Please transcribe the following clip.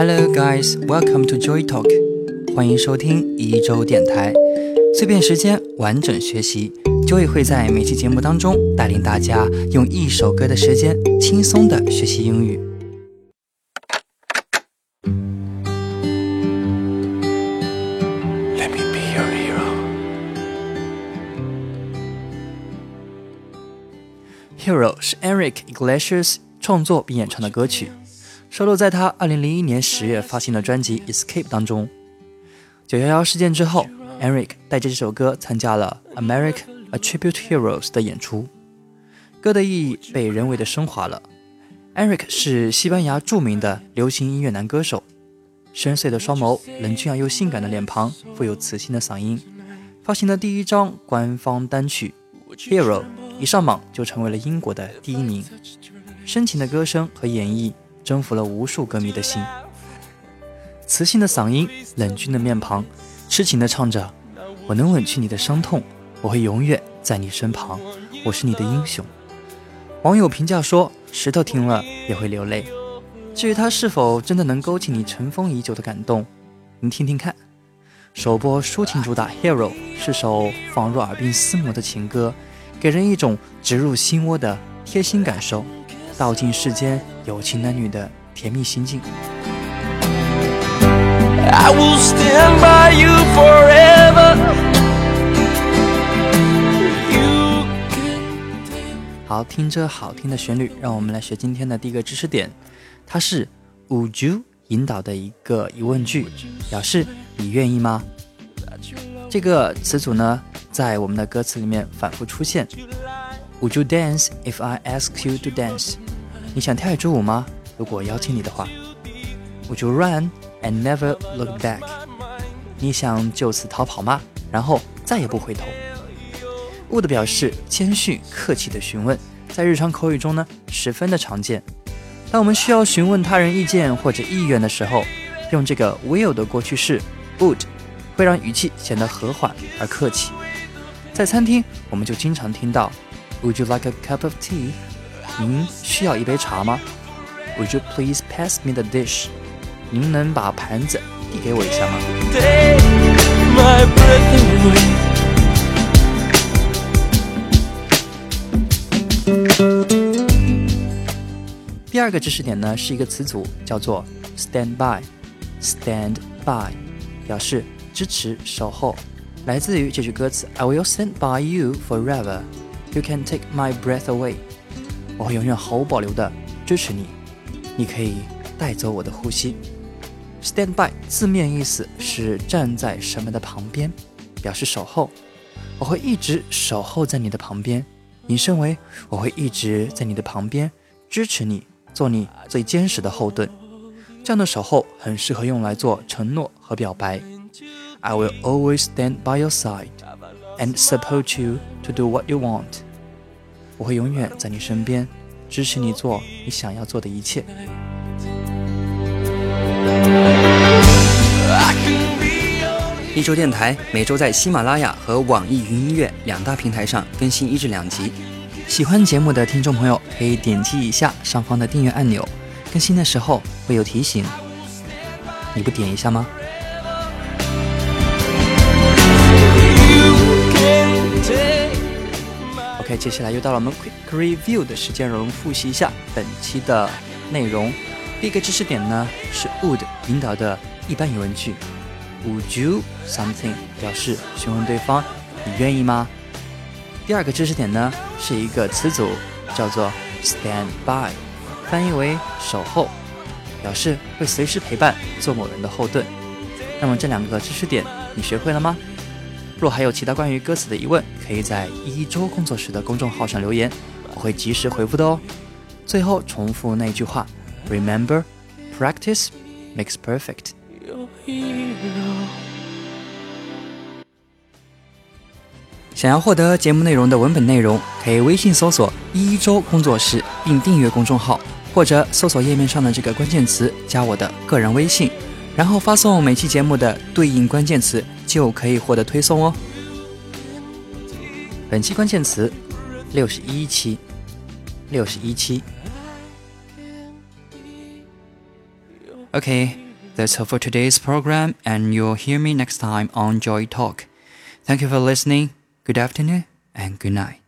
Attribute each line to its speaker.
Speaker 1: Hello guys, welcome to Joy Talk，欢迎收听一周电台，碎片时间完整学习，Joy 会在每期节目当中带领大家用一首歌的时间轻松的学习英语。Let me be your hero. Hero 是 Eric Iglesias 创作并演唱的歌曲。收录在他2001年10月发行的专辑《Escape》当中。911事件之后，Eric 带着这首歌参加了《America: A Tribute Heroes》的演出，歌的意义被人为的升华了。Eric 是西班牙著名的流行音乐男歌手，深邃的双眸，冷峻而又性感的脸庞，富有磁性的嗓音。发行的第一张官方单曲《Hero》一上榜就成为了英国的第一名。深情的歌声和演绎。征服了无数歌迷的心，磁性的嗓音，冷峻的面庞，痴情的唱着：“我能吻去你的伤痛，我会永远在你身旁，我是你的英雄。”网友评价说：“石头听了也会流泪。”至于他是否真的能勾起你尘封已久的感动，你听听看。首播抒情主打《Hero》是首仿若耳鬓厮磨的情歌，给人一种植入心窝的贴心感受。道尽世间有情男女的甜蜜心境。好，听着好听的旋律，让我们来学今天的第一个知识点。它是 Would you 引导的一个疑问句，表示你愿意吗？这个词组呢，在我们的歌词里面反复出现。Would you dance if I ask you to dance？你想跳一支舞吗？如果邀请你的话，Would you run and never look back？你想就此逃跑吗？然后再也不回头。would 表示谦逊客气的询问，在日常口语中呢十分的常见。当我们需要询问他人意见或者意愿的时候，用这个 will 的过去式 would 会让语气显得和缓而客气。在餐厅，我们就经常听到 Would you like a cup of tea？您需要一杯茶吗？Would you please pass me the dish？您能把盘子递给我一下吗？第二个知识点呢，是一个词组，叫做 stand by。stand by 表示支持、守候，来自于这句歌词：I will stand by you forever. You can take my breath away. 我会永远毫无保留的支持你，你可以带走我的呼吸。Stand by 字面意思是站在什么的旁边，表示守候。我会一直守候在你的旁边。引申为我会一直在你的旁边支持你，做你最坚实的后盾。这样的守候很适合用来做承诺和表白。I will always stand by your side and support you to do what you want. 我会永远在你身边，支持你做你想要做的一切。一周电台每周在喜马拉雅和网易云音乐两大平台上更新一至两集。喜欢节目的听众朋友可以点击一下上方的订阅按钮，更新的时候会有提醒。你不点一下吗？接下来又到了我们 quick review 的时间，让我们复习一下本期的内容。第一个知识点呢是 would 引导的一般疑问句，Would you something 表示询问对方你愿意吗？第二个知识点呢是一个词组叫做 stand by，翻译为守候，表示会随时陪伴，做某人的后盾。那么这两个知识点你学会了吗？若还有其他关于歌词的疑问，可以在一周工作室的公众号上留言，我会及时回复的哦。最后重复那句话：Remember, practice makes perfect。想要获得节目内容的文本内容，可以微信搜索“一周工作室”并订阅公众号，或者搜索页面上的这个关键词加我的个人微信，然后发送每期节目的对应关键词。就可以获得推送哦。本期关键词：六十一期，六十一期。Okay, That's all for today's program, and you'll hear me next time on Joy Talk. Thank you for listening. Good afternoon and good night.